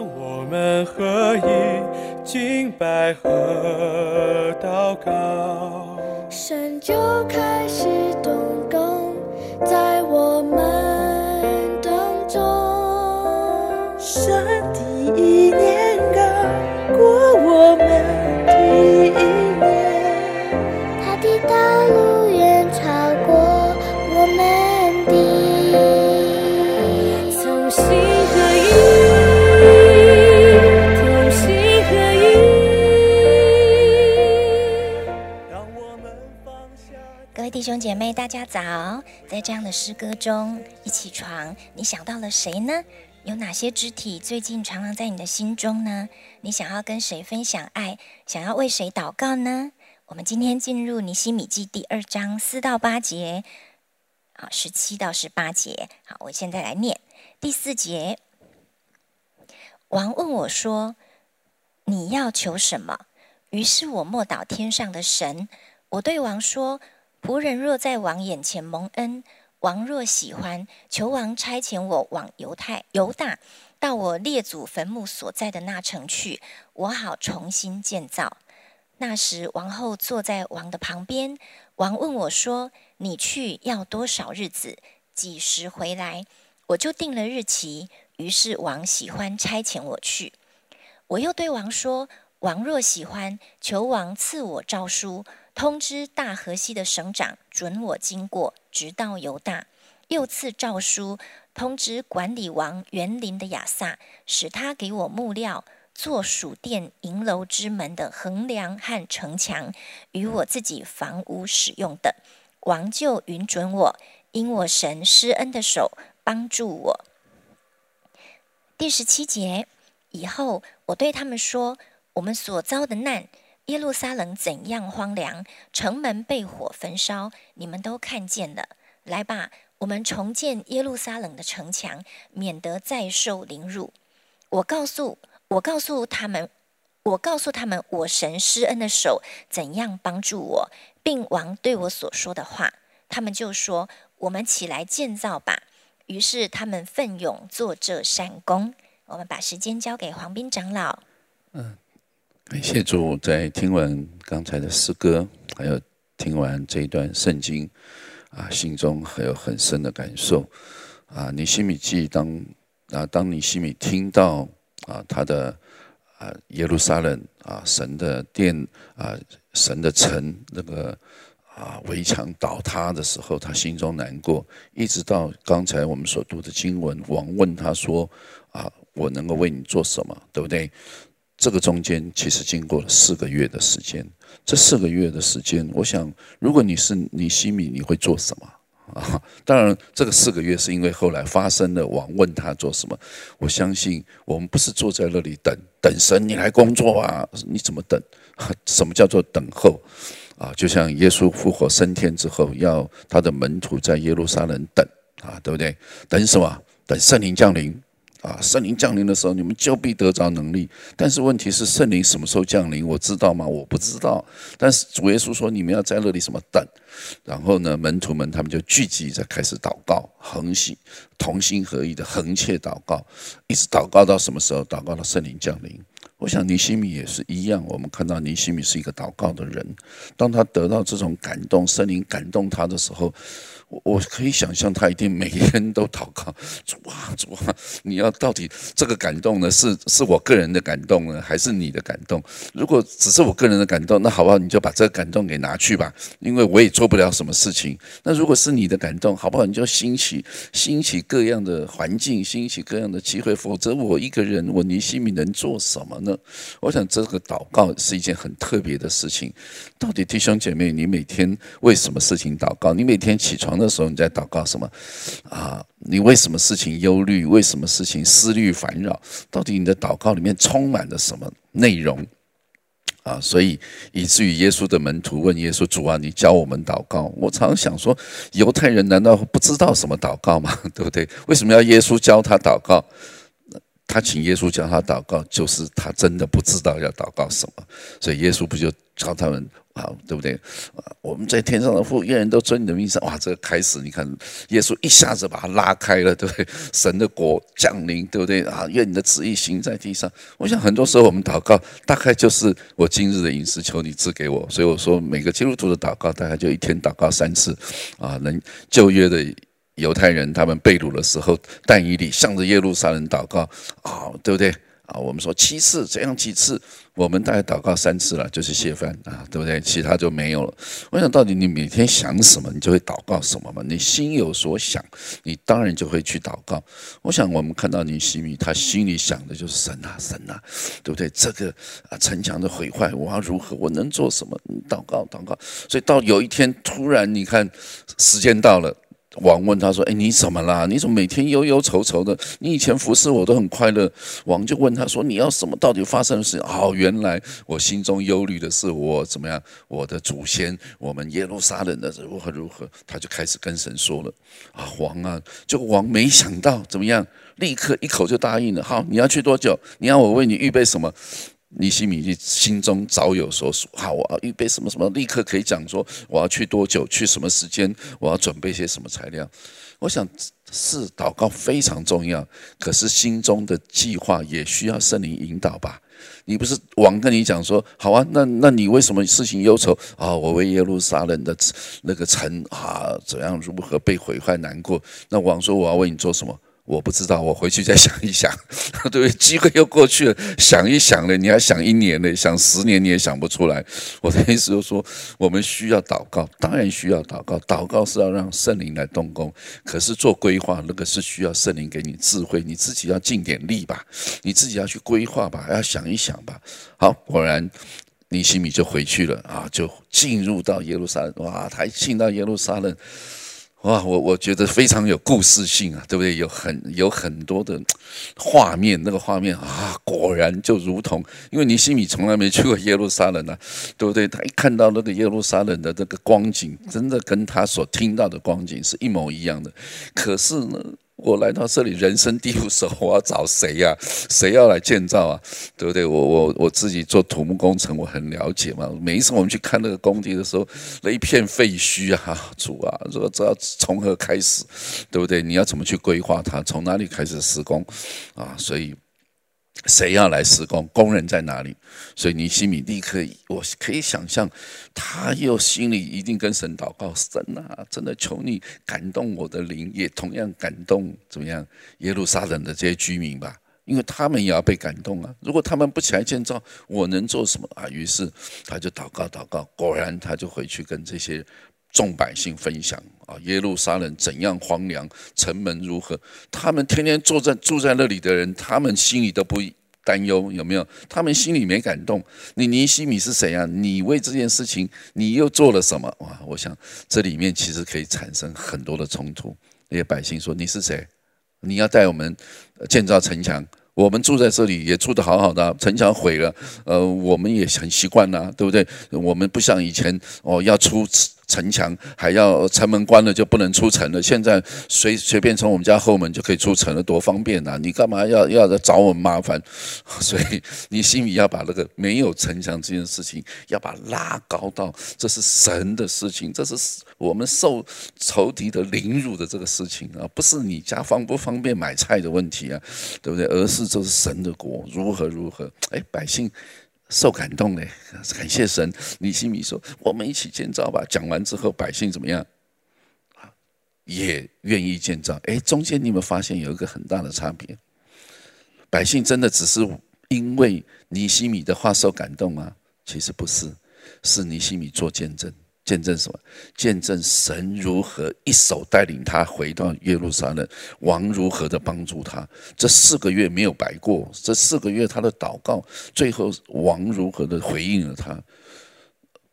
当我们合一敬拜和祷告，神就开始动工在我们当中。神第一年高过我们大家早！在这样的诗歌中，一起床，你想到了谁呢？有哪些肢体最近常常在你的心中呢？你想要跟谁分享爱？想要为谁祷告呢？我们今天进入尼希米记第二章四到八节，好，十七到十八节。好，我现在来念第四节。王问我说：“你要求什么？”于是我默祷天上的神，我对王说：“仆人若在王眼前蒙恩，王若喜欢，求王差遣我往犹太、犹大，到我列祖坟墓所在的那城去，我好重新建造。”那时，王后坐在王的旁边。王问我说：“你去要多少日子？几时回来？”我就定了日期。于是王喜欢差遣我去。我又对王说：“王若喜欢，求王赐我诏书，通知大河西的省长，准我经过，直到犹大。又赐诏书，通知管理王园林的亚萨，使他给我木料，做属殿银楼之门的横梁和城墙，与我自己房屋使用的。王就允准我，因我神施恩的手帮助我。”第十七节以后，我对他们说：“我们所遭的难，耶路撒冷怎样荒凉，城门被火焚烧，你们都看见了。来吧，我们重建耶路撒冷的城墙，免得再受凌辱。”我告诉我告诉他们，我告诉他们，我神施恩的手怎样帮助我，并王对我所说的话。他们就说：“我们起来建造吧。”于是他们奋勇做这善工。我们把时间交给黄斌长老。嗯感谢主，在听完刚才的诗歌，还有听完这一段圣经，啊，心中还有很深的感受。啊，尼西米记当啊，当尼西米听到啊，他的啊耶路撒冷啊神的殿啊神的城那个啊围墙倒塌的时候，他心中难过，一直到刚才我们所读的经文，王问他说：“啊，我能够为你做什么？对不对？”这个中间其实经过了四个月的时间。这四个月的时间，我想，如果你是尼西米，你会做什么啊？当然，这个四个月是因为后来发生了，王问他做什么。我相信我们不是坐在那里等等神你来工作啊？你怎么等？什么叫做等候？啊，就像耶稣复活升天之后，要他的门徒在耶路撒冷等啊，对不对？等什么？等圣灵降临。啊，圣灵降临的时候，你们就必得着能力。但是问题是，圣灵什么时候降临？我知道吗？我不知道。但是主耶稣说，你们要在那里什么等？然后呢，门徒们他们就聚集在开始祷告，恒心同心合意的恒切祷告，一直祷告到什么时候？祷告到圣灵降临。我想尼西米也是一样。我们看到尼西米是一个祷告的人，当他得到这种感动，圣灵感动他的时候。我我可以想象，他一定每天都祷告，主啊主啊，你要到底这个感动呢？是是我个人的感动呢，还是你的感动？如果只是我个人的感动，那好不好？你就把这个感动给拿去吧，因为我也做不了什么事情。那如果是你的感动，好不好？你就兴起兴起各样的环境，兴起各样的机会，否则我一个人，我尼西米能做什么呢？我想这个祷告是一件很特别的事情。到底弟兄姐妹，你每天为什么事情祷告？你每天起床？的时候你在祷告什么啊？你为什么事情忧虑？为什么事情思虑烦扰？到底你的祷告里面充满了什么内容啊？所以以至于耶稣的门徒问耶稣：“主啊，你教我们祷告。”我常想说，犹太人难道不知道什么祷告吗？对不对？为什么要耶稣教他祷告？他请耶稣教他祷告，就是他真的不知道要祷告什么，所以耶稣不就教他们啊，对不对？啊，我们在天上的父，愿人都尊你的名声。哇，这个开始，你看耶稣一下子把他拉开了，对不对？神的国降临，对不对？啊，愿你的旨意行在地上。我想很多时候我们祷告，大概就是我今日的饮食，求你赐给我。所以我说，每个基督徒的祷告，大概就一天祷告三次，啊，能旧约的。犹太人他们被掳的时候，但以理向着耶路撒冷祷告啊，对不对啊？我们说七次，这样几次，我们大概祷告三次了，就是谢饭啊，对不对？其他就没有了。我想到底你每天想什么，你就会祷告什么嘛？你心有所想，你当然就会去祷告。我想我们看到尼西米，他心里想的就是神啊，神啊，对不对？这个啊城墙的毁坏，我要如何？我能做什么？祷告，祷告。所以到有一天，突然你看时间到了。王问他说：“哎，你怎么啦？你怎么每天忧忧愁愁的？你以前服侍我都很快乐。”王就问他说：“你要什么？到底发生的事？”哦，原来我心中忧虑的是我怎么样？我的祖先，我们耶路撒冷的如何如何？他就开始跟神说了：“啊，王啊！”就王没想到怎么样，立刻一口就答应了。好，你要去多久？你要我为你预备什么？尼西米心中早有所属，好，我要预备什么什么，立刻可以讲说我要去多久，去什么时间，我要准备些什么材料。我想是祷告非常重要，可是心中的计划也需要圣灵引导吧。你不是王跟你讲说好啊，那那你为什么事情忧愁啊？我为耶路撒冷的那个城啊，怎样如何被毁坏难过？那王说我要为你做什么？我不知道，我回去再想一想。对，机会又过去了，想一想了，你还想一年呢，想十年你也想不出来。我的意思就是说，我们需要祷告，当然需要祷告。祷告是要让圣灵来动工，可是做规划那个是需要圣灵给你智慧，你自己要尽点力吧，你自己要去规划吧，要想一想吧。好，果然尼西米就回去了啊，就进入到耶路撒冷。哇，他进到耶路撒冷。哇，我我觉得非常有故事性啊，对不对？有很有很多的画面，那个画面啊，果然就如同，因为尼西米从来没去过耶路撒冷啊，对不对？他一看到那个耶路撒冷的这个光景，真的跟他所听到的光景是一模一样的。可是呢？我来到这里，人生地不熟，我要找谁呀？谁要来建造啊？对不对？我我我自己做土木工程，我很了解嘛。每一次我们去看那个工地的时候，那一片废墟啊，主啊，说这要从何开始？对不对？你要怎么去规划它？从哪里开始施工？啊，所以。谁要来施工？工人在哪里？所以尼西米立刻，我可以想象，他又心里一定跟神祷告：神啊，真的求你感动我的灵，也同样感动怎么样耶路撒冷的这些居民吧，因为他们也要被感动啊。如果他们不起来建造，我能做什么啊？于是他就祷告祷告，果然他就回去跟这些。众百姓分享啊，耶路撒冷怎样荒凉，城门如何？他们天天坐在住在那里的人，他们心里都不担忧，有没有？他们心里没感动。你尼西米是谁啊？你为这件事情，你又做了什么？哇！我想这里面其实可以产生很多的冲突。那些百姓说：“你是谁？你要带我们建造城墙？我们住在这里也住得好好的，城墙毁了，呃，我们也很习惯呐，对不对？我们不像以前哦，要出。”城墙还要城门关了就不能出城了。现在随随便从我们家后门就可以出城了，多方便呐！你干嘛要要来找我们麻烦？所以你心里要把那个没有城墙这件事情，要把拉高到这是神的事情，这是我们受仇敌的凌辱的这个事情啊，不是你家方不方便买菜的问题啊，对不对？而是这是神的国如何如何？哎，百姓。受感动嘞，感谢神。尼西米说：“我们一起建造吧。”讲完之后，百姓怎么样？也愿意建造。哎，中间你有没有发现有一个很大的差别？百姓真的只是因为尼西米的话受感动吗？其实不是，是尼西米做见证。见证什么？见证神如何一手带领他回到耶路撒冷，王如何的帮助他。这四个月没有白过，这四个月他的祷告，最后王如何的回应了他，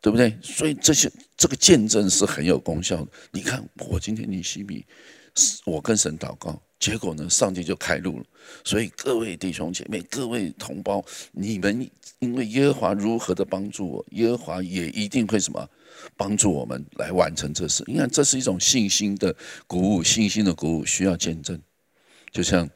对不对？所以这些这个见证是很有功效的。你看，我今天尼西米，我跟神祷告，结果呢，上帝就开路了。所以各位弟兄姐妹，各位同胞，你们因为耶和华如何的帮助我，耶和华也一定会什么？帮助我们来完成这事，你看，这是一种信心的鼓舞，信心的鼓舞需要见证。就像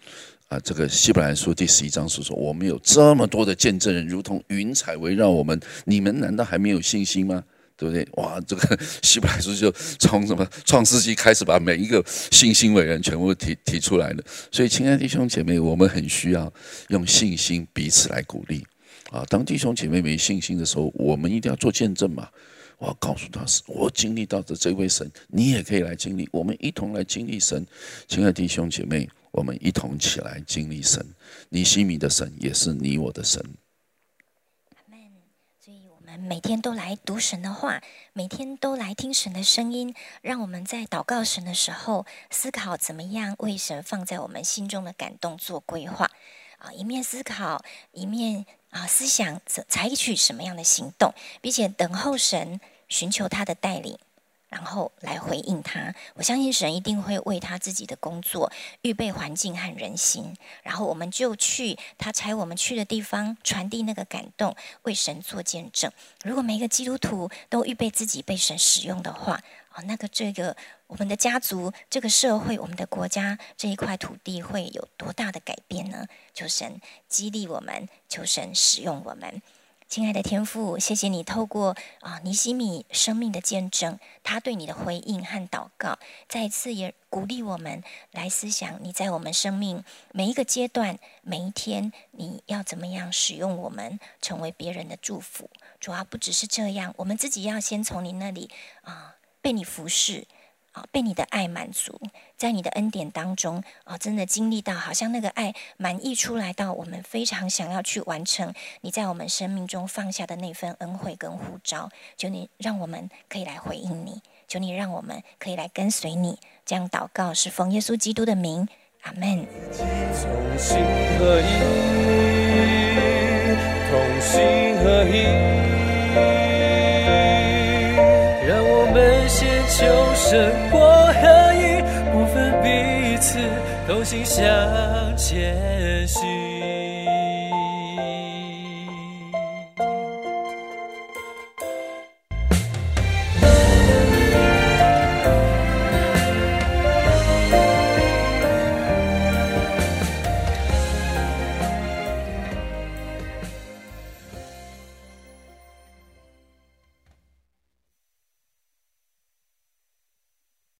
啊，这个希伯来书第十一章所说，我们有这么多的见证人，如同云彩围绕我们，你们难道还没有信心吗？对不对？哇，这个希伯来书就从什么创世纪开始，把每一个信心伟人全部提提出来了。所以，亲爱的弟兄姐妹，我们很需要用信心彼此来鼓励啊。当弟兄姐妹没信心的时候，我们一定要做见证嘛。我要告诉他是我经历到的这位神，你也可以来经历，我们一同来经历神。亲爱的弟兄姐妹，我们一同起来经历神。你心里的神也是你我的神。所以我们每天都来读神的话，每天都来听神的声音，让我们在祷告神的时候思考怎么样为神放在我们心中的感动做规划啊，一面思考，一面啊思想采取什么样的行动，并且等候神，寻求他的带领。然后来回应他，我相信神一定会为他自己的工作预备环境和人心，然后我们就去他差我们去的地方，传递那个感动，为神做见证。如果每一个基督徒都预备自己被神使用的话，哦，那个这个我们的家族、这个社会、我们的国家这一块土地会有多大的改变呢？求神激励我们，求神使用我们。亲爱的天父，谢谢你透过啊尼西米生命的见证，他对你的回应和祷告，再一次也鼓励我们来思想你在我们生命每一个阶段、每一天，你要怎么样使用我们，成为别人的祝福。主要不只是这样，我们自己要先从你那里啊被你服侍。啊，被你的爱满足，在你的恩典当中啊，真的经历到好像那个爱满溢出来，到我们非常想要去完成你在我们生命中放下的那份恩惠跟呼召。求你让我们可以来回应你，求你让我们可以来跟随你。这样祷告是奉耶稣基督的名，阿门。同心合一，同心合一。生活合一，不分彼此，同心向前行。